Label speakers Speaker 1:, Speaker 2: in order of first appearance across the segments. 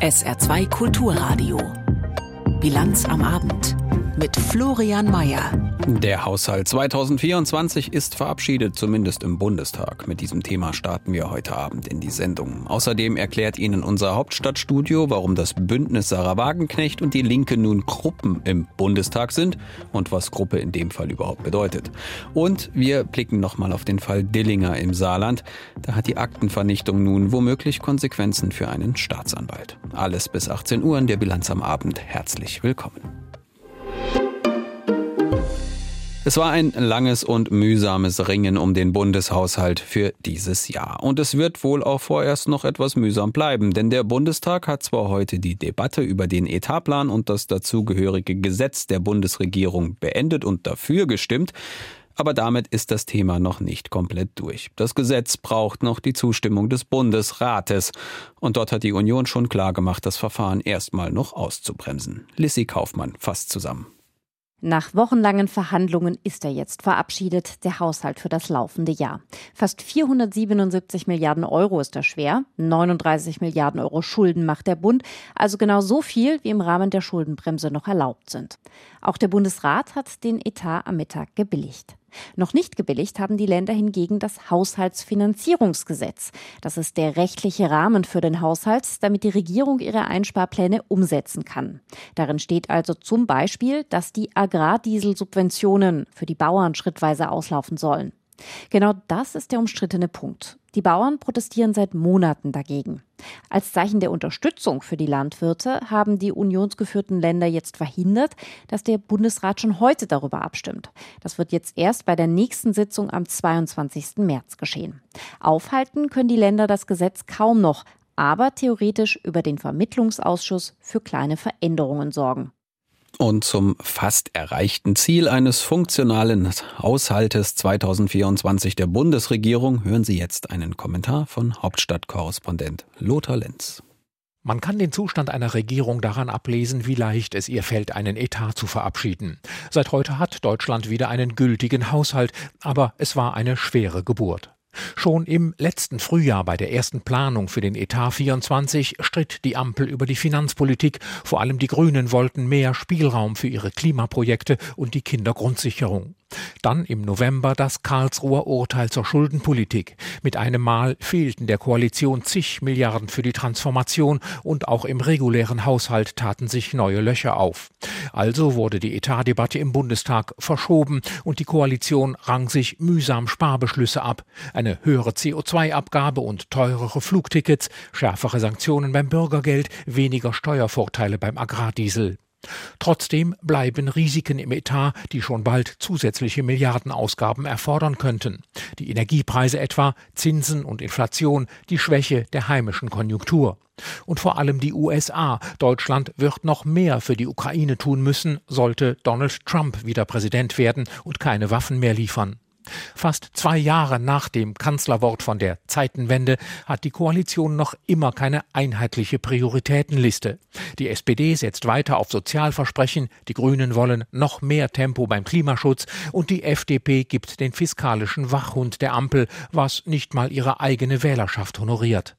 Speaker 1: SR2 Kulturradio. Bilanz am Abend mit Florian Mayer.
Speaker 2: Der Haushalt 2024 ist verabschiedet, zumindest im Bundestag. Mit diesem Thema starten wir heute Abend in die Sendung. Außerdem erklärt Ihnen unser Hauptstadtstudio, warum das Bündnis Sarah Wagenknecht und die Linke nun Gruppen im Bundestag sind und was Gruppe in dem Fall überhaupt bedeutet. Und wir blicken nochmal auf den Fall Dillinger im Saarland. Da hat die Aktenvernichtung nun womöglich Konsequenzen für einen Staatsanwalt. Alles bis 18 Uhr in der Bilanz am Abend. Herzlich willkommen. Es war ein langes und mühsames Ringen um den Bundeshaushalt für dieses Jahr. Und es wird wohl auch vorerst noch etwas mühsam bleiben, denn der Bundestag hat zwar heute die Debatte über den Etatplan und das dazugehörige Gesetz der Bundesregierung beendet und dafür gestimmt, aber damit ist das Thema noch nicht komplett durch. Das Gesetz braucht noch die Zustimmung des Bundesrates. Und dort hat die Union schon klargemacht, das Verfahren erstmal noch auszubremsen. Lissy Kaufmann fasst zusammen.
Speaker 3: Nach wochenlangen Verhandlungen ist er jetzt verabschiedet, der Haushalt für das laufende Jahr. Fast 477 Milliarden Euro ist das schwer. 39 Milliarden Euro Schulden macht der Bund, also genau so viel, wie im Rahmen der Schuldenbremse noch erlaubt sind. Auch der Bundesrat hat den Etat am Mittag gebilligt. Noch nicht gebilligt haben die Länder hingegen das Haushaltsfinanzierungsgesetz. Das ist der rechtliche Rahmen für den Haushalt, damit die Regierung ihre Einsparpläne umsetzen kann. Darin steht also zum Beispiel, dass die Agrardieselsubventionen für die Bauern schrittweise auslaufen sollen. Genau das ist der umstrittene Punkt. Die Bauern protestieren seit Monaten dagegen. Als Zeichen der Unterstützung für die Landwirte haben die unionsgeführten Länder jetzt verhindert, dass der Bundesrat schon heute darüber abstimmt. Das wird jetzt erst bei der nächsten Sitzung am 22. März geschehen. Aufhalten können die Länder das Gesetz kaum noch, aber theoretisch über den Vermittlungsausschuss für kleine Veränderungen sorgen.
Speaker 2: Und zum fast erreichten Ziel eines funktionalen Haushaltes 2024 der Bundesregierung hören Sie jetzt einen Kommentar von Hauptstadtkorrespondent Lothar Lenz.
Speaker 4: Man kann den Zustand einer Regierung daran ablesen, wie leicht es ihr fällt, einen Etat zu verabschieden. Seit heute hat Deutschland wieder einen gültigen Haushalt, aber es war eine schwere Geburt. Schon im letzten Frühjahr bei der ersten Planung für den Etat 24 stritt die Ampel über die Finanzpolitik. Vor allem die Grünen wollten mehr Spielraum für ihre Klimaprojekte und die Kindergrundsicherung. Dann im November das Karlsruher Urteil zur Schuldenpolitik. Mit einem Mal fehlten der Koalition zig Milliarden für die Transformation und auch im regulären Haushalt taten sich neue Löcher auf. Also wurde die Etatdebatte im Bundestag verschoben und die Koalition rang sich mühsam Sparbeschlüsse ab. Eine höhere CO2-Abgabe und teurere Flugtickets, schärfere Sanktionen beim Bürgergeld, weniger Steuervorteile beim Agrardiesel. Trotzdem bleiben Risiken im Etat, die schon bald zusätzliche Milliardenausgaben erfordern könnten. Die Energiepreise etwa, Zinsen und Inflation, die Schwäche der heimischen Konjunktur. Und vor allem die USA. Deutschland wird noch mehr für die Ukraine tun müssen, sollte Donald Trump wieder Präsident werden und keine Waffen mehr liefern. Fast zwei Jahre nach dem Kanzlerwort von der Zeitenwende hat die Koalition noch immer keine einheitliche Prioritätenliste. Die SPD setzt weiter auf Sozialversprechen, die Grünen wollen noch mehr Tempo beim Klimaschutz und die FDP gibt den fiskalischen Wachhund der Ampel, was nicht mal ihre eigene Wählerschaft honoriert.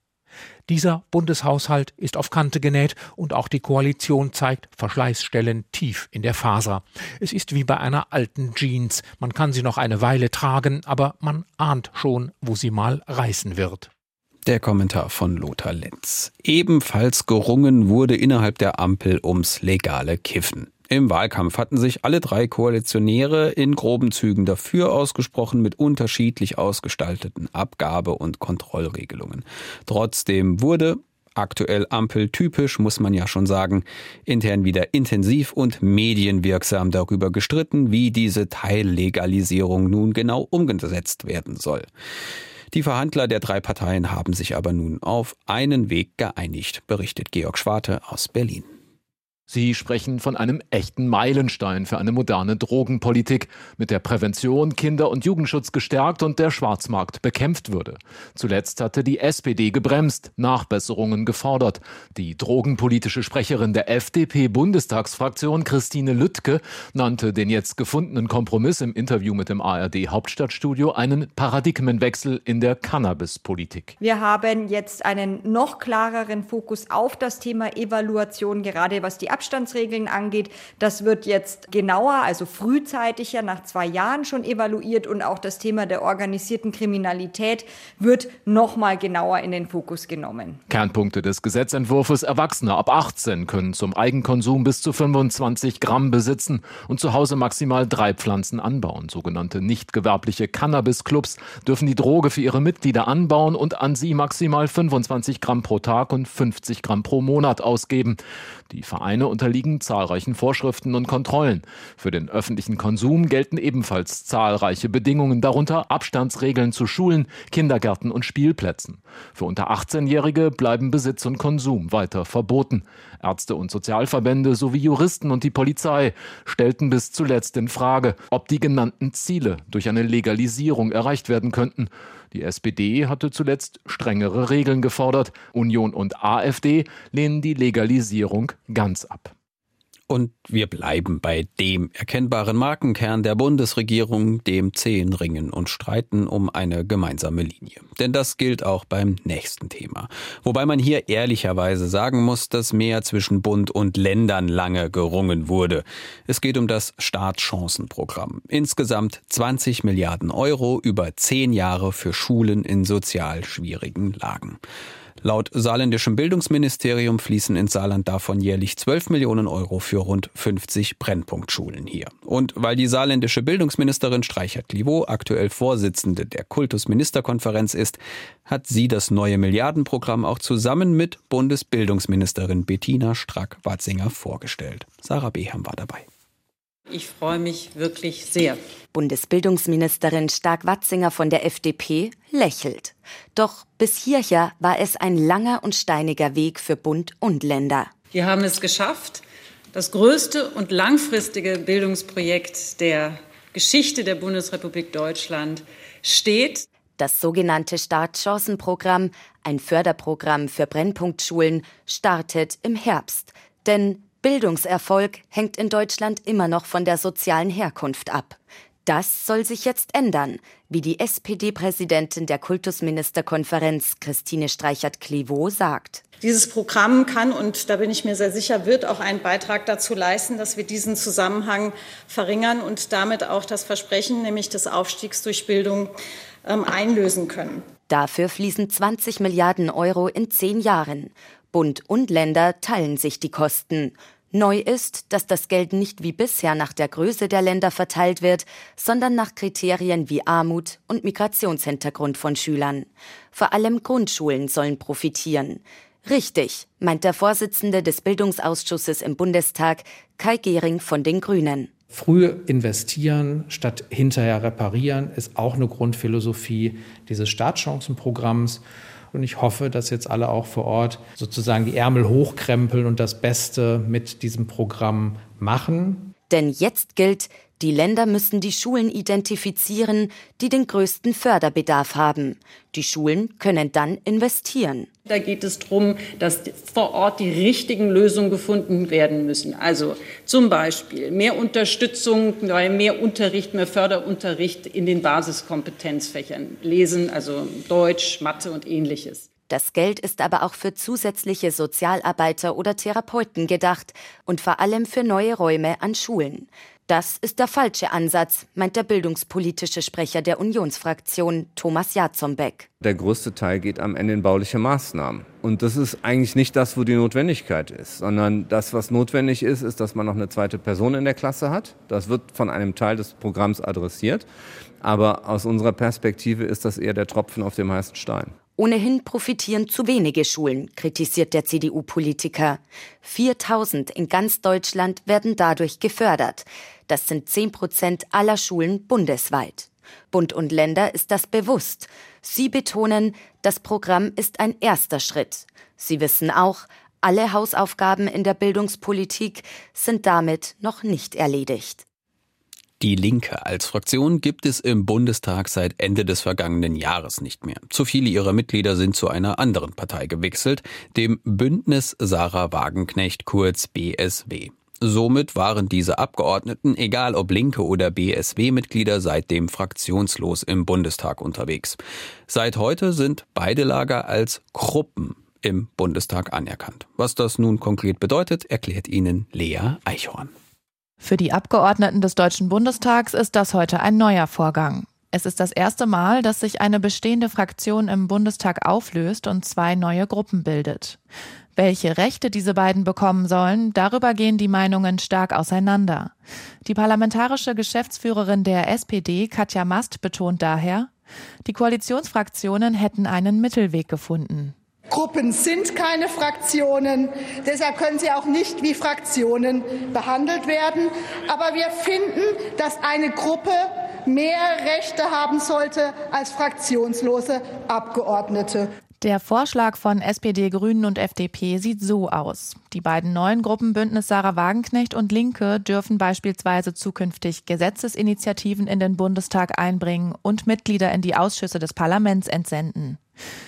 Speaker 4: Dieser Bundeshaushalt ist auf Kante genäht und auch die Koalition zeigt Verschleißstellen tief in der Faser. Es ist wie bei einer alten Jeans. Man kann sie noch eine Weile tragen, aber man ahnt schon, wo sie mal reißen wird.
Speaker 2: Der Kommentar von Lothar Lenz. Ebenfalls gerungen wurde innerhalb der Ampel ums legale Kiffen. Im Wahlkampf hatten sich alle drei Koalitionäre in groben Zügen dafür ausgesprochen mit unterschiedlich ausgestalteten Abgabe- und Kontrollregelungen. Trotzdem wurde aktuell ampeltypisch, muss man ja schon sagen, intern wieder intensiv und medienwirksam darüber gestritten, wie diese Teillegalisierung nun genau umgesetzt werden soll. Die Verhandler der drei Parteien haben sich aber nun auf einen Weg geeinigt, berichtet Georg Schwarte aus Berlin.
Speaker 5: Sie sprechen von einem echten Meilenstein für eine moderne Drogenpolitik, mit der Prävention, Kinder- und Jugendschutz gestärkt und der Schwarzmarkt bekämpft würde. Zuletzt hatte die SPD gebremst, Nachbesserungen gefordert. Die drogenpolitische Sprecherin der FDP-Bundestagsfraktion, Christine Lüttke, nannte den jetzt gefundenen Kompromiss im Interview mit dem ARD Hauptstadtstudio einen Paradigmenwechsel in der Cannabispolitik.
Speaker 6: Wir haben jetzt einen noch klareren Fokus auf das Thema Evaluation, gerade was die Abstandsregeln angeht. Das wird jetzt genauer, also frühzeitiger, nach zwei Jahren schon evaluiert und auch das Thema der organisierten Kriminalität wird noch mal genauer in den Fokus genommen.
Speaker 5: Kernpunkte des Gesetzentwurfs Erwachsene ab 18 können zum Eigenkonsum bis zu 25 Gramm besitzen und zu Hause maximal drei Pflanzen anbauen. Sogenannte nicht gewerbliche Cannabis-Clubs dürfen die Droge für ihre Mitglieder anbauen und an sie maximal 25 Gramm pro Tag und 50 Gramm pro Monat ausgeben. Die Vereine unterliegen zahlreichen Vorschriften und Kontrollen. Für den öffentlichen Konsum gelten ebenfalls zahlreiche Bedingungen, darunter Abstandsregeln zu Schulen, Kindergärten und Spielplätzen. Für unter 18-Jährige bleiben Besitz und Konsum weiter verboten. Ärzte und Sozialverbände sowie Juristen und die Polizei stellten bis zuletzt in Frage, ob die genannten Ziele durch eine Legalisierung erreicht werden könnten. Die SPD hatte zuletzt strengere Regeln gefordert. Union und AfD lehnen die Legalisierung ganz ab.
Speaker 2: Und wir bleiben bei dem erkennbaren Markenkern der Bundesregierung, dem zehn Ringen und streiten um eine gemeinsame Linie. Denn das gilt auch beim nächsten Thema. Wobei man hier ehrlicherweise sagen muss, dass mehr zwischen Bund und Ländern lange gerungen wurde. Es geht um das Startchancenprogramm. Insgesamt 20 Milliarden Euro über zehn Jahre für Schulen in sozial schwierigen Lagen. Laut saarländischem Bildungsministerium fließen ins Saarland davon jährlich 12 Millionen Euro für rund 50 Brennpunktschulen hier. Und weil die saarländische Bildungsministerin Streichert-Clivaux aktuell Vorsitzende der Kultusministerkonferenz ist, hat sie das neue Milliardenprogramm auch zusammen mit Bundesbildungsministerin Bettina Strack-Watzinger vorgestellt. Sarah Beham war dabei.
Speaker 7: Ich freue mich wirklich sehr.
Speaker 8: Bundesbildungsministerin Stark-Watzinger von der FDP lächelt. Doch bis hierher war es ein langer und steiniger Weg für Bund und Länder.
Speaker 7: Wir haben es geschafft, das größte und langfristige Bildungsprojekt der Geschichte der Bundesrepublik Deutschland steht.
Speaker 8: Das sogenannte Startchancenprogramm, ein Förderprogramm für Brennpunktschulen, startet im Herbst. Denn Bildungserfolg hängt in Deutschland immer noch von der sozialen Herkunft ab. Das soll sich jetzt ändern, wie die SPD-Präsidentin der Kultusministerkonferenz Christine Streichert-Clivaux sagt.
Speaker 7: Dieses Programm kann, und da bin ich mir sehr sicher, wird auch einen Beitrag dazu leisten, dass wir diesen Zusammenhang verringern und damit auch das Versprechen, nämlich des Aufstiegs durch Bildung, ähm, einlösen können.
Speaker 8: Dafür fließen 20 Milliarden Euro in zehn Jahren. Bund und Länder teilen sich die Kosten. Neu ist, dass das Geld nicht wie bisher nach der Größe der Länder verteilt wird, sondern nach Kriterien wie Armut und Migrationshintergrund von Schülern. Vor allem Grundschulen sollen profitieren. Richtig, meint der Vorsitzende des Bildungsausschusses im Bundestag, Kai Gehring von den Grünen.
Speaker 9: Früh investieren statt hinterher reparieren ist auch eine Grundphilosophie dieses Startchancenprogramms. Und ich hoffe, dass jetzt alle auch vor Ort sozusagen die Ärmel hochkrempeln und das Beste mit diesem Programm machen.
Speaker 8: Denn jetzt gilt, die Länder müssen die Schulen identifizieren, die den größten Förderbedarf haben. Die Schulen können dann investieren.
Speaker 7: Da geht es darum, dass vor Ort die richtigen Lösungen gefunden werden müssen. Also zum Beispiel mehr Unterstützung, mehr Unterricht, mehr Förderunterricht in den Basiskompetenzfächern. Lesen, also Deutsch, Mathe und ähnliches.
Speaker 8: Das Geld ist aber auch für zusätzliche Sozialarbeiter oder Therapeuten gedacht und vor allem für neue Räume an Schulen. Das ist der falsche Ansatz, meint der bildungspolitische Sprecher der Unionsfraktion Thomas Jatzombeck.
Speaker 10: Der größte Teil geht am Ende in bauliche Maßnahmen. Und das ist eigentlich nicht das, wo die Notwendigkeit ist, sondern das, was notwendig ist, ist, dass man noch eine zweite Person in der Klasse hat. Das wird von einem Teil des Programms adressiert. Aber aus unserer Perspektive ist das eher der Tropfen auf dem heißen Stein.
Speaker 8: Ohnehin profitieren zu wenige Schulen, kritisiert der CDU-Politiker. 4000 in ganz Deutschland werden dadurch gefördert. Das sind 10 Prozent aller Schulen bundesweit. Bund und Länder ist das bewusst. Sie betonen, das Programm ist ein erster Schritt. Sie wissen auch,
Speaker 11: alle Hausaufgaben in der Bildungspolitik sind damit noch nicht erledigt.
Speaker 2: Die Linke als Fraktion gibt es im Bundestag seit Ende des vergangenen Jahres nicht mehr. Zu viele ihrer Mitglieder sind zu einer anderen Partei gewechselt, dem Bündnis Sarah Wagenknecht kurz BSW. Somit waren diese Abgeordneten, egal ob Linke oder BSW-Mitglieder, seitdem fraktionslos im Bundestag unterwegs. Seit heute sind beide Lager als Gruppen im Bundestag anerkannt. Was das nun konkret bedeutet, erklärt Ihnen Lea Eichhorn.
Speaker 12: Für die Abgeordneten des Deutschen Bundestags ist das heute ein neuer Vorgang. Es ist das erste Mal, dass sich eine bestehende Fraktion im Bundestag auflöst und zwei neue Gruppen bildet. Welche Rechte diese beiden bekommen sollen, darüber gehen die Meinungen stark auseinander. Die parlamentarische Geschäftsführerin der SPD, Katja Mast, betont daher, die Koalitionsfraktionen hätten einen Mittelweg gefunden.
Speaker 13: Gruppen sind keine Fraktionen, deshalb können sie auch nicht wie Fraktionen behandelt werden. Aber wir finden, dass eine Gruppe mehr Rechte haben sollte als fraktionslose Abgeordnete.
Speaker 12: Der Vorschlag von SPD, Grünen und FDP sieht so aus. Die beiden neuen Gruppen Bündnis Sarah Wagenknecht und Linke dürfen beispielsweise zukünftig Gesetzesinitiativen in den Bundestag einbringen und Mitglieder in die Ausschüsse des Parlaments entsenden.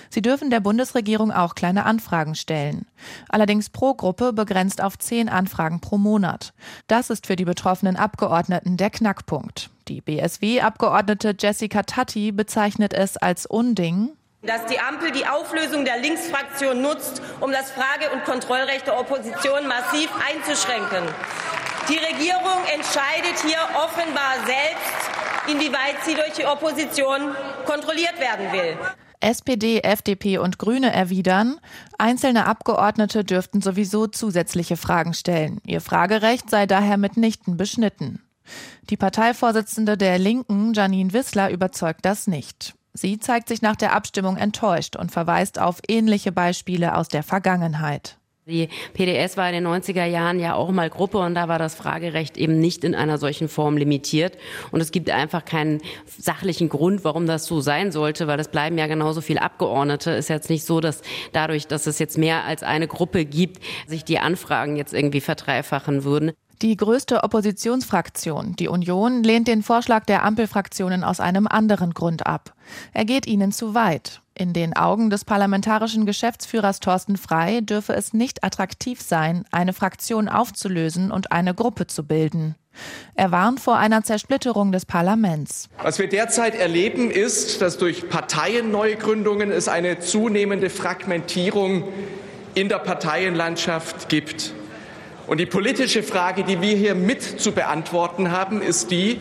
Speaker 12: Sie dürfen der Bundesregierung auch kleine Anfragen stellen. Allerdings pro Gruppe begrenzt auf zehn Anfragen pro Monat. Das ist für die betroffenen Abgeordneten der Knackpunkt. Die BSW-Abgeordnete Jessica Tatti bezeichnet es als Unding,
Speaker 14: dass die Ampel die Auflösung der Linksfraktion nutzt, um das Frage- und Kontrollrecht der Opposition massiv einzuschränken. Die Regierung entscheidet hier offenbar selbst, inwieweit sie durch die Opposition kontrolliert werden will.
Speaker 12: SPD, FDP und Grüne erwidern, einzelne Abgeordnete dürften sowieso zusätzliche Fragen stellen. Ihr Fragerecht sei daher mitnichten beschnitten. Die Parteivorsitzende der Linken, Janine Wissler, überzeugt das nicht. Sie zeigt sich nach der Abstimmung enttäuscht und verweist auf ähnliche Beispiele aus der Vergangenheit.
Speaker 15: Die PDS war in den 90er Jahren ja auch mal Gruppe und da war das Fragerecht eben nicht in einer solchen Form limitiert. Und es gibt einfach keinen sachlichen Grund, warum das so sein sollte, weil es bleiben ja genauso viele Abgeordnete. Ist jetzt nicht so, dass dadurch, dass es jetzt mehr als eine Gruppe gibt, sich die Anfragen jetzt irgendwie verdreifachen würden.
Speaker 12: Die größte Oppositionsfraktion, die Union, lehnt den Vorschlag der Ampelfraktionen aus einem anderen Grund ab. Er geht ihnen zu weit. In den Augen des parlamentarischen Geschäftsführers Thorsten Frei dürfe es nicht attraktiv sein, eine Fraktion aufzulösen und eine Gruppe zu bilden. Er warnt vor einer Zersplitterung des Parlaments.
Speaker 16: Was wir derzeit erleben, ist, dass durch Parteienneugründungen es eine zunehmende Fragmentierung in der Parteienlandschaft gibt. Und die politische Frage, die wir hier mit zu beantworten haben, ist die,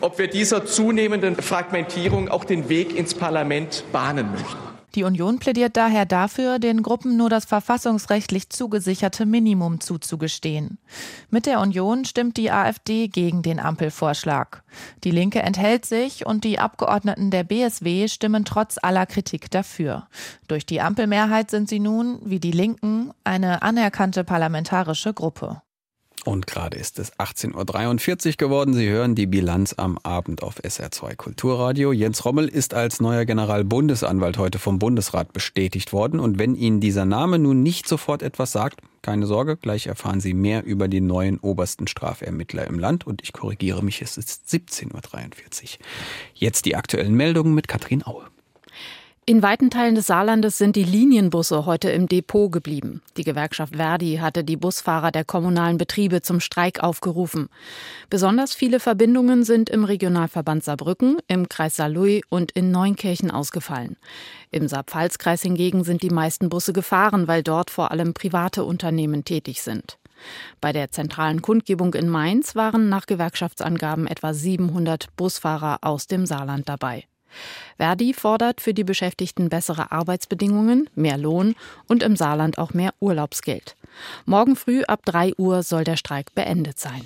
Speaker 16: ob wir dieser zunehmenden Fragmentierung auch den Weg ins Parlament bahnen möchten.
Speaker 12: Die Union plädiert daher dafür, den Gruppen nur das verfassungsrechtlich zugesicherte Minimum zuzugestehen. Mit der Union stimmt die AfD gegen den Ampelvorschlag. Die Linke enthält sich und die Abgeordneten der BSW stimmen trotz aller Kritik dafür. Durch die Ampelmehrheit sind sie nun, wie die Linken, eine anerkannte parlamentarische Gruppe.
Speaker 2: Und gerade ist es 18.43 Uhr geworden. Sie hören die Bilanz am Abend auf SR2 Kulturradio. Jens Rommel ist als neuer Generalbundesanwalt heute vom Bundesrat bestätigt worden. Und wenn Ihnen dieser Name nun nicht sofort etwas sagt, keine Sorge, gleich erfahren Sie mehr über die neuen obersten Strafermittler im Land. Und ich korrigiere mich, es ist 17.43 Uhr. Jetzt die aktuellen Meldungen mit Katrin Aue.
Speaker 17: In weiten Teilen des Saarlandes sind die Linienbusse heute im Depot geblieben. Die Gewerkschaft Verdi hatte die Busfahrer der kommunalen Betriebe zum Streik aufgerufen. Besonders viele Verbindungen sind im Regionalverband Saarbrücken, im Kreis Saarlouis und in Neunkirchen ausgefallen. Im Saarpfalzkreis hingegen sind die meisten Busse gefahren, weil dort vor allem private Unternehmen tätig sind. Bei der zentralen Kundgebung in Mainz waren nach Gewerkschaftsangaben etwa 700 Busfahrer aus dem Saarland dabei. Verdi fordert für die Beschäftigten bessere Arbeitsbedingungen, mehr Lohn und im Saarland auch mehr Urlaubsgeld. Morgen früh ab 3 Uhr soll der Streik beendet sein.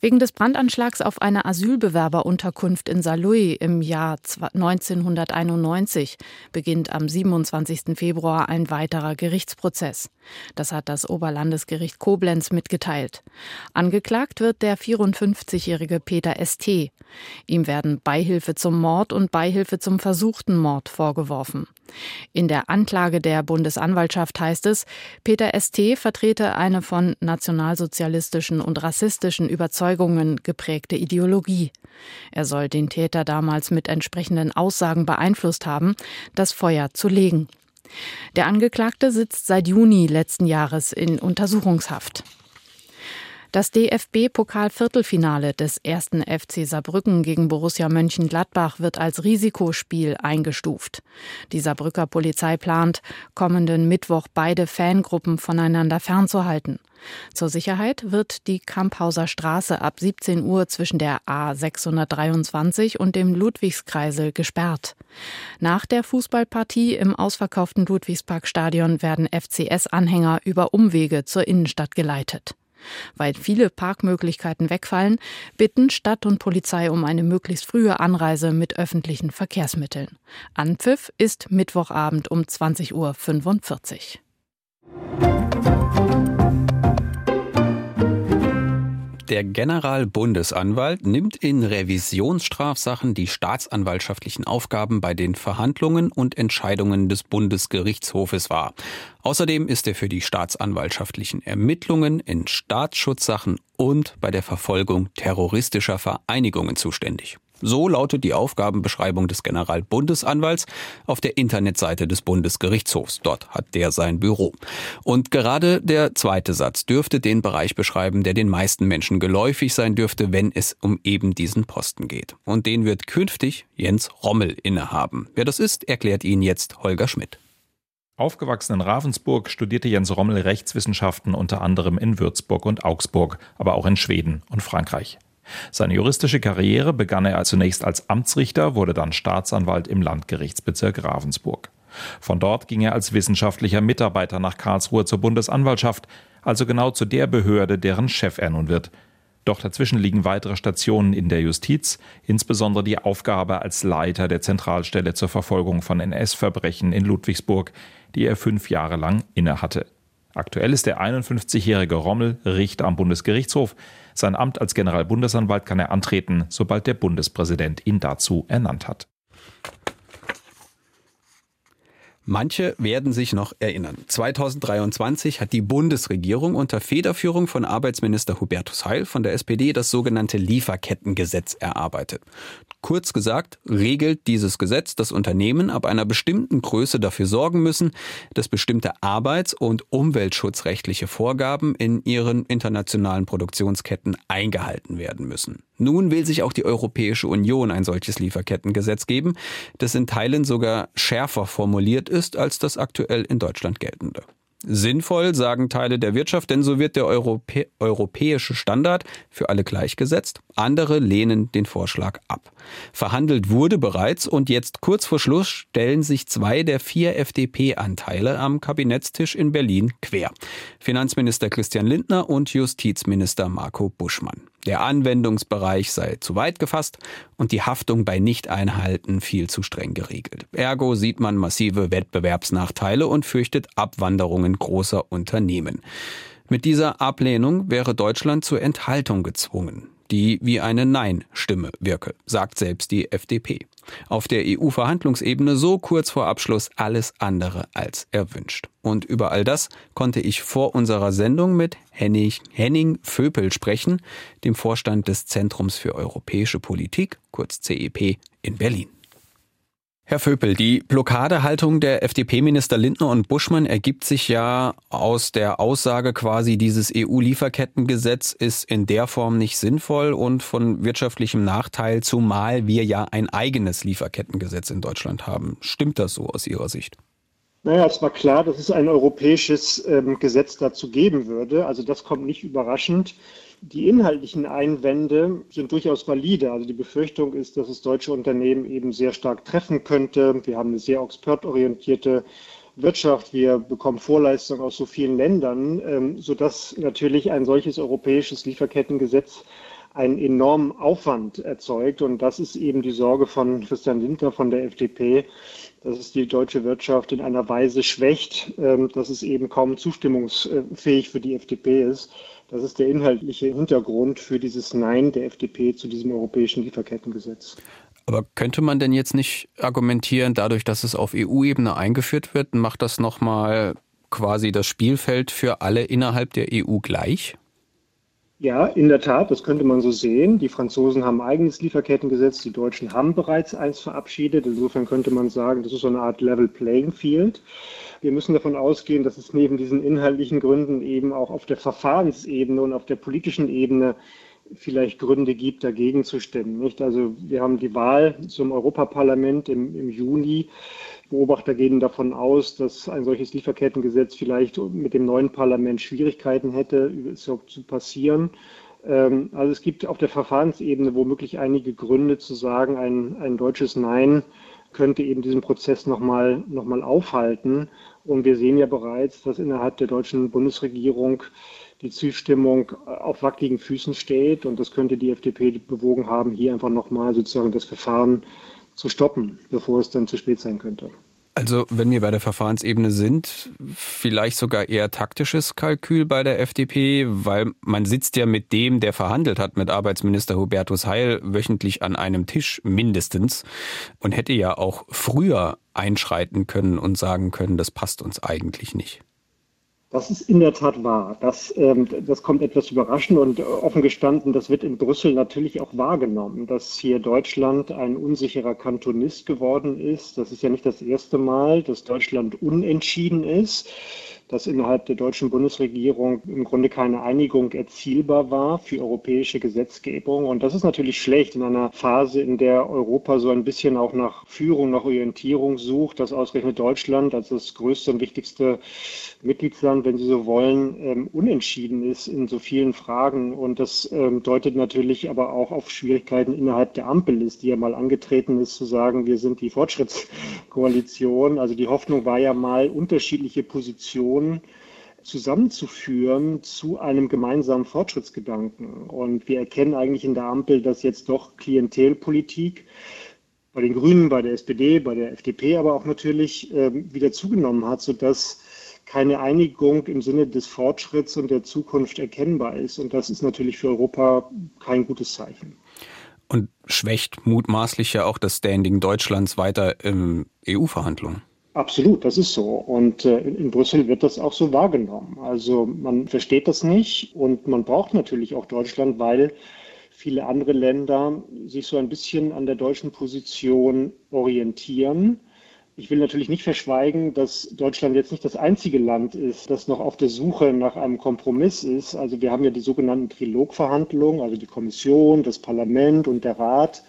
Speaker 17: Wegen des Brandanschlags auf eine Asylbewerberunterkunft in Saarlouis im Jahr 1991 beginnt am 27. Februar ein weiterer Gerichtsprozess. Das hat das Oberlandesgericht Koblenz mitgeteilt. Angeklagt wird der 54-jährige Peter St. Ihm werden Beihilfe zum Mord und Beihilfe zum versuchten Mord vorgeworfen. In der Anklage der Bundesanwaltschaft heißt es, Peter St. vertrete eine von nationalsozialistischen und rassistischen Überzeugungen geprägte Ideologie. Er soll den Täter damals mit entsprechenden Aussagen beeinflusst haben, das Feuer zu legen. Der Angeklagte sitzt seit Juni letzten Jahres in Untersuchungshaft. Das DFB-Pokal-Viertelfinale des ersten FC Saarbrücken gegen Borussia Mönchengladbach wird als Risikospiel eingestuft. Die Saarbrücker Polizei plant, kommenden Mittwoch beide Fangruppen voneinander fernzuhalten. Zur Sicherheit wird die Kamphauser Straße ab 17 Uhr zwischen der A623 und dem Ludwigskreisel gesperrt. Nach der Fußballpartie im ausverkauften Ludwigsparkstadion werden FCS-Anhänger über Umwege zur Innenstadt geleitet. Weil viele Parkmöglichkeiten wegfallen, bitten Stadt und Polizei um eine möglichst frühe Anreise mit öffentlichen Verkehrsmitteln. Anpfiff ist Mittwochabend um 20.45 Uhr.
Speaker 2: Der Generalbundesanwalt nimmt in Revisionsstrafsachen die staatsanwaltschaftlichen Aufgaben bei den Verhandlungen und Entscheidungen des Bundesgerichtshofes wahr. Außerdem ist er für die staatsanwaltschaftlichen Ermittlungen in Staatsschutzsachen und bei der Verfolgung terroristischer Vereinigungen zuständig. So lautet die Aufgabenbeschreibung des Generalbundesanwalts auf der Internetseite des Bundesgerichtshofs. Dort hat der sein Büro. Und gerade der zweite Satz dürfte den Bereich beschreiben, der den meisten Menschen geläufig sein dürfte, wenn es um eben diesen Posten geht. Und den wird künftig Jens Rommel innehaben. Wer das ist, erklärt Ihnen jetzt Holger Schmidt.
Speaker 18: Aufgewachsen in Ravensburg studierte Jens Rommel Rechtswissenschaften unter anderem in Würzburg und Augsburg, aber auch in Schweden und Frankreich. Seine juristische Karriere begann er zunächst als Amtsrichter, wurde dann Staatsanwalt im Landgerichtsbezirk Ravensburg. Von dort ging er als wissenschaftlicher Mitarbeiter nach Karlsruhe zur Bundesanwaltschaft, also genau zu der Behörde, deren Chef er nun wird. Doch dazwischen liegen weitere Stationen in der Justiz, insbesondere die Aufgabe als Leiter der Zentralstelle zur Verfolgung von NS-Verbrechen in Ludwigsburg, die er fünf Jahre lang innehatte. Aktuell ist der 51-jährige Rommel Richter am Bundesgerichtshof. Sein Amt als Generalbundesanwalt kann er antreten, sobald der Bundespräsident ihn dazu ernannt hat.
Speaker 2: Manche werden sich noch erinnern. 2023 hat die Bundesregierung unter Federführung von Arbeitsminister Hubertus Heil von der SPD das sogenannte Lieferkettengesetz erarbeitet. Kurz gesagt, regelt dieses Gesetz, dass Unternehmen ab einer bestimmten Größe dafür sorgen müssen, dass bestimmte arbeits- und umweltschutzrechtliche Vorgaben in ihren internationalen Produktionsketten eingehalten werden müssen. Nun will sich auch die Europäische Union ein solches Lieferkettengesetz geben, das in Teilen sogar schärfer formuliert ist als das aktuell in Deutschland geltende. Sinnvoll, sagen Teile der Wirtschaft, denn so wird der Europä europäische Standard für alle gleichgesetzt. Andere lehnen den Vorschlag ab. Verhandelt wurde bereits und jetzt kurz vor Schluss stellen sich zwei der vier FDP-Anteile am Kabinettstisch in Berlin quer. Finanzminister Christian Lindner und Justizminister Marco Buschmann. Der Anwendungsbereich sei zu weit gefasst und die Haftung bei Nichteinhalten viel zu streng geregelt. Ergo sieht man massive Wettbewerbsnachteile und fürchtet Abwanderungen großer Unternehmen. Mit dieser Ablehnung wäre Deutschland zur Enthaltung gezwungen die wie eine Nein-Stimme wirke, sagt selbst die FDP. Auf der EU-Verhandlungsebene so kurz vor Abschluss alles andere als erwünscht. Und über all das konnte ich vor unserer Sendung mit Henning, Henning Vöpel sprechen, dem Vorstand des Zentrums für europäische Politik, kurz CEP, in Berlin. Herr Vöpel, die Blockadehaltung der FDP-Minister Lindner und Buschmann ergibt sich ja aus der Aussage quasi, dieses EU-Lieferkettengesetz ist in der Form nicht sinnvoll und von wirtschaftlichem Nachteil, zumal wir ja ein eigenes Lieferkettengesetz in Deutschland haben. Stimmt das so aus Ihrer Sicht?
Speaker 19: Naja, es war klar, dass es ein europäisches ähm, Gesetz dazu geben würde. Also das kommt nicht überraschend. Die inhaltlichen Einwände sind durchaus valide. Also die Befürchtung ist, dass es deutsche Unternehmen eben sehr stark treffen könnte. Wir haben eine sehr exportorientierte Wirtschaft, wir bekommen Vorleistungen aus so vielen Ländern, ähm, sodass natürlich ein solches europäisches Lieferkettengesetz einen enormen Aufwand erzeugt. Und das ist eben die Sorge von Christian Lindner von der FDP, dass es die deutsche Wirtschaft in einer Weise schwächt, ähm, dass es eben kaum zustimmungsfähig für die FDP ist. Das ist der inhaltliche Hintergrund für dieses Nein der FDP zu diesem europäischen Lieferkettengesetz.
Speaker 2: Aber könnte man denn jetzt nicht argumentieren, dadurch, dass es auf EU-Ebene eingeführt wird, macht das nochmal quasi das Spielfeld für alle innerhalb der EU gleich?
Speaker 19: Ja, in der Tat, das könnte man so sehen. Die Franzosen haben eigenes Lieferkettengesetz, die Deutschen haben bereits eins verabschiedet. Insofern könnte man sagen, das ist so eine Art Level Playing Field. Wir müssen davon ausgehen, dass es neben diesen inhaltlichen Gründen eben auch auf der Verfahrensebene und auf der politischen Ebene vielleicht Gründe gibt, dagegen zu stimmen. Nicht? Also wir haben die Wahl zum Europaparlament im, im Juni. Beobachter gehen davon aus, dass ein solches Lieferkettengesetz vielleicht mit dem neuen Parlament Schwierigkeiten hätte, es zu passieren. Ähm, also es gibt auf der Verfahrensebene womöglich einige Gründe zu sagen, ein, ein deutsches Nein könnte eben diesen Prozess nochmal noch mal aufhalten. Und wir sehen ja bereits, dass innerhalb der deutschen Bundesregierung die Zustimmung auf wackeligen Füßen steht. Und das könnte die FDP bewogen haben, hier einfach nochmal sozusagen das Verfahren zu stoppen, bevor es dann zu spät sein könnte.
Speaker 2: Also wenn wir bei der Verfahrensebene sind, vielleicht sogar eher taktisches Kalkül bei der FDP, weil man sitzt ja mit dem, der verhandelt hat, mit Arbeitsminister Hubertus Heil, wöchentlich an einem Tisch mindestens und hätte ja auch früher einschreiten können und sagen können, das passt uns eigentlich nicht.
Speaker 19: Das ist in der Tat wahr. Das, ähm, das kommt etwas überraschend und offen gestanden, das wird in Brüssel natürlich auch wahrgenommen, dass hier Deutschland ein unsicherer Kantonist geworden ist. Das ist ja nicht das erste Mal, dass Deutschland unentschieden ist dass innerhalb der deutschen Bundesregierung im Grunde keine Einigung erzielbar war für europäische Gesetzgebung. Und das ist natürlich schlecht in einer Phase, in der Europa so ein bisschen auch nach Führung, nach Orientierung sucht, dass ausgerechnet Deutschland als das größte und wichtigste Mitgliedsland, wenn Sie so wollen, ähm, unentschieden ist in so vielen Fragen. Und das ähm, deutet natürlich aber auch auf Schwierigkeiten innerhalb der Ampelliste, die ja mal angetreten ist, zu sagen, wir sind die Fortschrittskoalition. Also die Hoffnung war ja mal, unterschiedliche Positionen zusammenzuführen zu einem gemeinsamen Fortschrittsgedanken. Und wir erkennen eigentlich in der Ampel, dass jetzt doch Klientelpolitik bei den Grünen, bei der SPD, bei der FDP aber auch natürlich äh, wieder zugenommen hat, sodass keine Einigung im Sinne des Fortschritts und der Zukunft erkennbar ist. Und das ist natürlich für Europa kein gutes Zeichen.
Speaker 2: Und schwächt mutmaßlich ja auch das Standing Deutschlands weiter in EU-Verhandlungen.
Speaker 19: Absolut, das ist so. Und äh, in Brüssel wird das auch so wahrgenommen. Also man versteht das nicht und man braucht natürlich auch Deutschland, weil viele andere Länder sich so ein bisschen an der deutschen Position orientieren ich will natürlich nicht verschweigen, dass Deutschland jetzt nicht das einzige Land ist, das noch auf der Suche nach einem Kompromiss ist. Also wir haben ja die sogenannten Trilogverhandlungen, also die Kommission, das Parlament und der Rat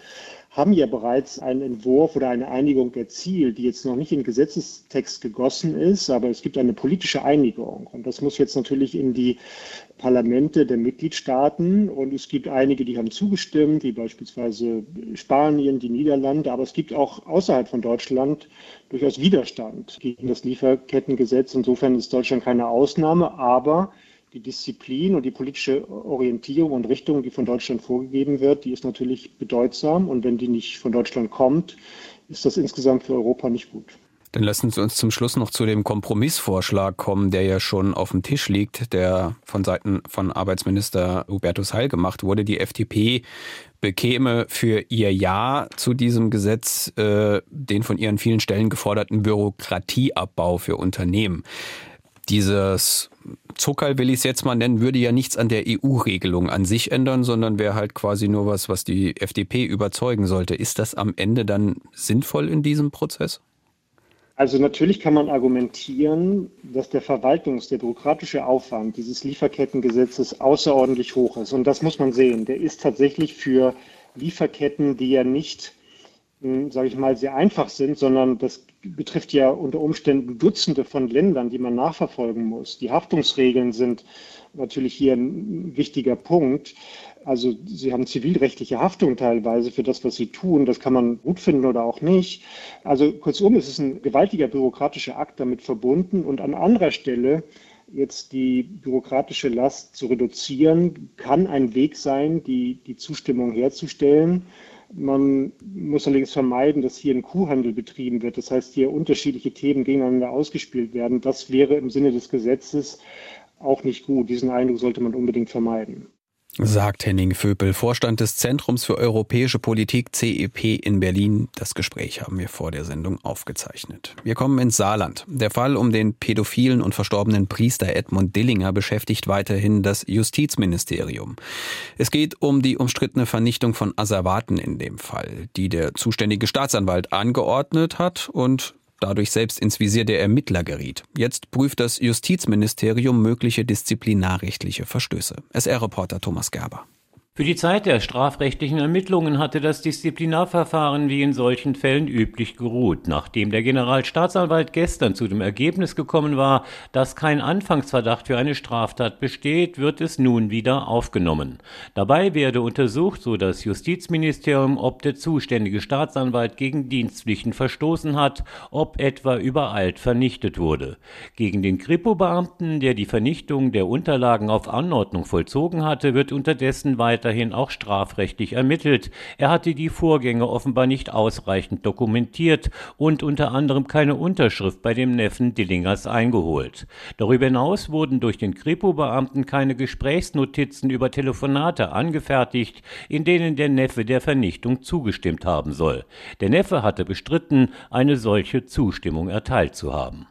Speaker 19: haben ja bereits einen Entwurf oder eine Einigung erzielt, die jetzt noch nicht in Gesetzestext gegossen ist, aber es gibt eine politische Einigung. Und das muss jetzt natürlich in die Parlamente der Mitgliedstaaten. Und es gibt einige, die haben zugestimmt, wie beispielsweise Spanien, die Niederlande. Aber es gibt auch außerhalb von Deutschland durchaus Widerstand gegen das Lieferkettengesetz. Insofern ist Deutschland keine Ausnahme. Aber die Disziplin und die politische Orientierung und Richtung, die von Deutschland vorgegeben wird, die ist natürlich bedeutsam. Und wenn die nicht von Deutschland kommt, ist das insgesamt für Europa nicht gut.
Speaker 2: Dann lassen Sie uns zum Schluss noch zu dem Kompromissvorschlag kommen, der ja schon auf dem Tisch liegt, der von Seiten von Arbeitsminister Hubertus Heil gemacht wurde. Die FDP bekäme für ihr Ja zu diesem Gesetz äh, den von ihren vielen Stellen geforderten Bürokratieabbau für Unternehmen. Dieses Zuckerl will ich es jetzt mal nennen, würde ja nichts an der EU-Regelung an sich ändern, sondern wäre halt quasi nur was, was die FDP überzeugen sollte. Ist das am Ende dann sinnvoll in diesem Prozess?
Speaker 19: Also natürlich kann man argumentieren, dass der Verwaltungs-, der bürokratische Aufwand dieses Lieferkettengesetzes außerordentlich hoch ist. Und das muss man sehen. Der ist tatsächlich für Lieferketten, die ja nicht sage ich mal, sehr einfach sind, sondern das betrifft ja unter Umständen Dutzende von Ländern, die man nachverfolgen muss. Die Haftungsregeln sind natürlich hier ein wichtiger Punkt. Also sie haben zivilrechtliche Haftung teilweise für das, was sie tun. Das kann man gut finden oder auch nicht. Also kurzum, es ist ein gewaltiger bürokratischer Akt damit verbunden. Und an anderer Stelle jetzt die bürokratische Last zu reduzieren, kann ein Weg sein, die, die Zustimmung herzustellen. Man muss allerdings vermeiden, dass hier ein Kuhhandel betrieben wird. Das heißt, hier unterschiedliche Themen gegeneinander ausgespielt werden. Das wäre im Sinne des Gesetzes auch nicht gut. Diesen Eindruck sollte man unbedingt vermeiden
Speaker 2: sagt Henning Vöpel, Vorstand des Zentrums für europäische Politik CEP in Berlin. Das Gespräch haben wir vor der Sendung aufgezeichnet. Wir kommen ins Saarland. Der Fall um den pädophilen und verstorbenen Priester Edmund Dillinger beschäftigt weiterhin das Justizministerium. Es geht um die umstrittene Vernichtung von Asservaten in dem Fall, die der zuständige Staatsanwalt angeordnet hat und dadurch selbst ins Visier der Ermittler geriet. Jetzt prüft das Justizministerium mögliche disziplinarrechtliche Verstöße. SR-Reporter Thomas Gerber.
Speaker 20: Für die Zeit der strafrechtlichen Ermittlungen hatte das Disziplinarverfahren wie in solchen Fällen üblich geruht. Nachdem der Generalstaatsanwalt gestern zu dem Ergebnis gekommen war, dass kein Anfangsverdacht für eine Straftat besteht, wird es nun wieder aufgenommen. Dabei werde untersucht, so das Justizministerium, ob der zuständige Staatsanwalt gegen Dienstpflichten verstoßen hat, ob etwa übereilt vernichtet wurde. Gegen den Kripo-Beamten, der die Vernichtung der Unterlagen auf Anordnung vollzogen hatte, wird unterdessen weiter weiterhin auch strafrechtlich ermittelt. Er hatte die Vorgänge offenbar nicht ausreichend dokumentiert und unter anderem keine Unterschrift bei dem Neffen Dillingers eingeholt. Darüber hinaus wurden durch den Kripo-Beamten keine Gesprächsnotizen über Telefonate angefertigt, in denen der Neffe der Vernichtung zugestimmt haben soll. Der Neffe hatte bestritten, eine solche Zustimmung erteilt zu haben.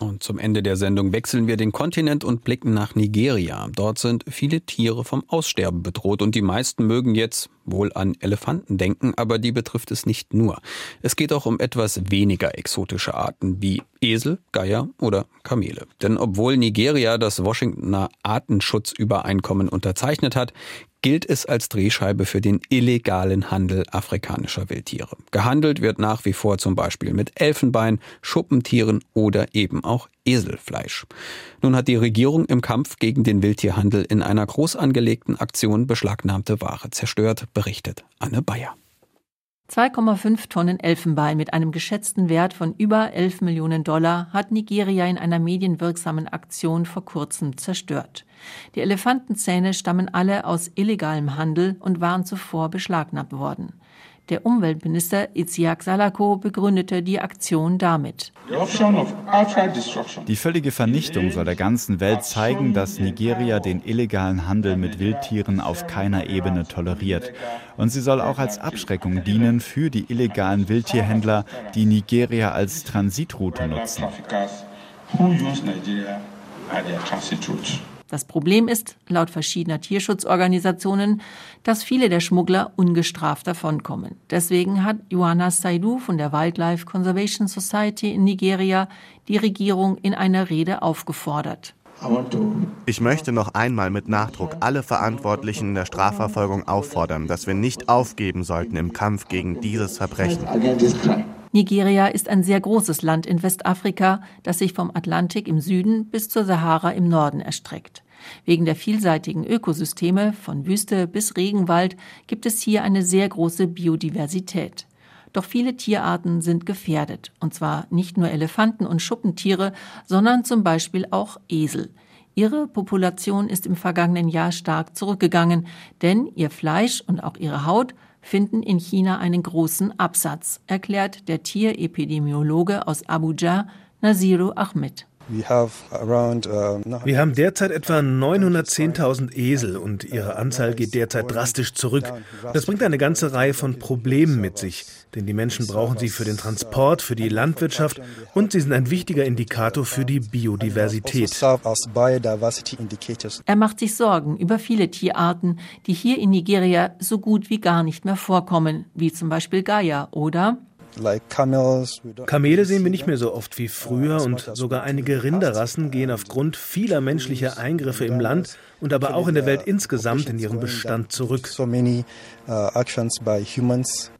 Speaker 2: Und zum Ende der Sendung wechseln wir den Kontinent und blicken nach Nigeria. Dort sind viele Tiere vom Aussterben bedroht und die meisten mögen jetzt wohl an Elefanten denken, aber die betrifft es nicht nur. Es geht auch um etwas weniger exotische Arten wie Esel, Geier oder Kamele. Denn obwohl Nigeria das Washingtoner Artenschutzübereinkommen unterzeichnet hat, gilt es als Drehscheibe für den illegalen Handel afrikanischer Wildtiere. Gehandelt wird nach wie vor zum Beispiel mit Elfenbein, Schuppentieren oder eben auch Eselfleisch. Nun hat die Regierung im Kampf gegen den Wildtierhandel in einer groß angelegten Aktion beschlagnahmte Ware zerstört, berichtet Anne Bayer.
Speaker 21: 2,5 Tonnen Elfenbein mit einem geschätzten Wert von über 11 Millionen Dollar hat Nigeria in einer medienwirksamen Aktion vor kurzem zerstört. Die Elefantenzähne stammen alle aus illegalem Handel und waren zuvor beschlagnahmt worden. Der Umweltminister Iziak Salako begründete die Aktion damit.
Speaker 22: Die völlige Vernichtung soll der ganzen Welt zeigen, dass Nigeria den illegalen Handel mit Wildtieren auf keiner Ebene toleriert. Und sie soll auch als Abschreckung dienen für die illegalen Wildtierhändler, die Nigeria als Transitroute nutzen.
Speaker 21: Das Problem ist, laut verschiedener Tierschutzorganisationen, dass viele der Schmuggler ungestraft davonkommen. Deswegen hat Johanna Saidu von der Wildlife Conservation Society in Nigeria die Regierung in einer Rede aufgefordert.
Speaker 23: Ich möchte noch einmal mit Nachdruck alle Verantwortlichen in der Strafverfolgung auffordern, dass wir nicht aufgeben sollten im Kampf gegen dieses Verbrechen.
Speaker 21: Nigeria ist ein sehr großes Land in Westafrika, das sich vom Atlantik im Süden bis zur Sahara im Norden erstreckt. Wegen der vielseitigen Ökosysteme von Wüste bis Regenwald gibt es hier eine sehr große Biodiversität. Doch viele Tierarten sind gefährdet, und zwar nicht nur Elefanten und Schuppentiere, sondern zum Beispiel auch Esel. Ihre Population ist im vergangenen Jahr stark zurückgegangen, denn ihr Fleisch und auch ihre Haut finden in China einen großen Absatz, erklärt der Tierepidemiologe aus Abuja, Nasiru Ahmed.
Speaker 24: Uh, Wir haben derzeit etwa 910.000 Esel und ihre Anzahl geht derzeit drastisch zurück. Das bringt eine ganze Reihe von Problemen mit sich, denn die Menschen brauchen sie für den Transport, für die Landwirtschaft und sie sind ein wichtiger Indikator für die Biodiversität.
Speaker 21: Er macht sich Sorgen über viele Tierarten, die hier in Nigeria so gut wie gar nicht mehr vorkommen, wie zum Beispiel Gaia oder
Speaker 24: Kamele sehen wir nicht mehr so oft wie früher und sogar einige Rinderrassen gehen aufgrund vieler menschlicher Eingriffe im Land und aber auch in der Welt insgesamt in ihrem Bestand zurück.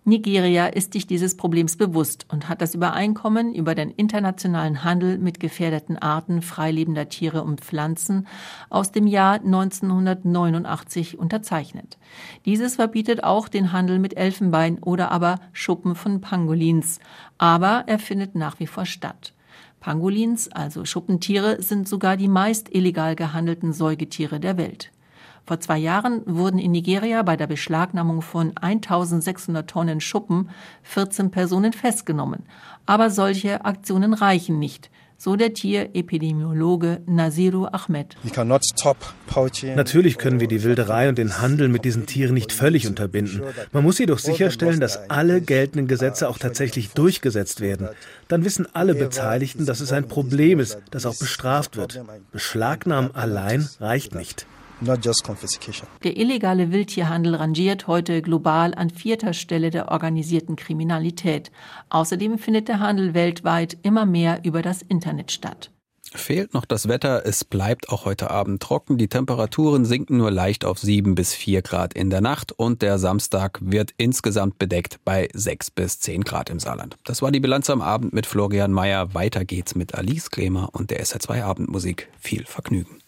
Speaker 21: Nigeria ist sich dieses Problems bewusst und hat das Übereinkommen über den internationalen Handel mit gefährdeten Arten freilebender Tiere und Pflanzen aus dem Jahr 1989 unterzeichnet. Dieses verbietet auch den Handel mit Elfenbein oder aber Schuppen von Pangolins, aber er findet nach wie vor statt. Pangolins, also Schuppentiere, sind sogar die meist illegal gehandelten Säugetiere der Welt. Vor zwei Jahren wurden in Nigeria bei der Beschlagnahmung von 1600 Tonnen Schuppen 14 Personen festgenommen. Aber solche Aktionen reichen nicht so der Tierepidemiologe Nasiru Ahmed.
Speaker 24: Natürlich können wir die Wilderei und den Handel mit diesen Tieren nicht völlig unterbinden. Man muss jedoch sicherstellen, dass alle geltenden Gesetze auch tatsächlich durchgesetzt werden. Dann wissen alle Beteiligten, dass es ein Problem ist, das auch bestraft wird. Beschlagnahmen allein reicht nicht.
Speaker 21: Der illegale Wildtierhandel rangiert heute global an vierter Stelle der organisierten Kriminalität. Außerdem findet der Handel weltweit immer mehr über das Internet statt.
Speaker 2: Fehlt noch das Wetter, es bleibt auch heute Abend trocken. Die Temperaturen sinken nur leicht auf 7 bis 4 Grad in der Nacht und der Samstag wird insgesamt bedeckt bei 6 bis 10 Grad im Saarland. Das war die Bilanz am Abend mit Florian Mayer. Weiter geht's mit Alice Klemer und der SR2 Abendmusik. Viel Vergnügen.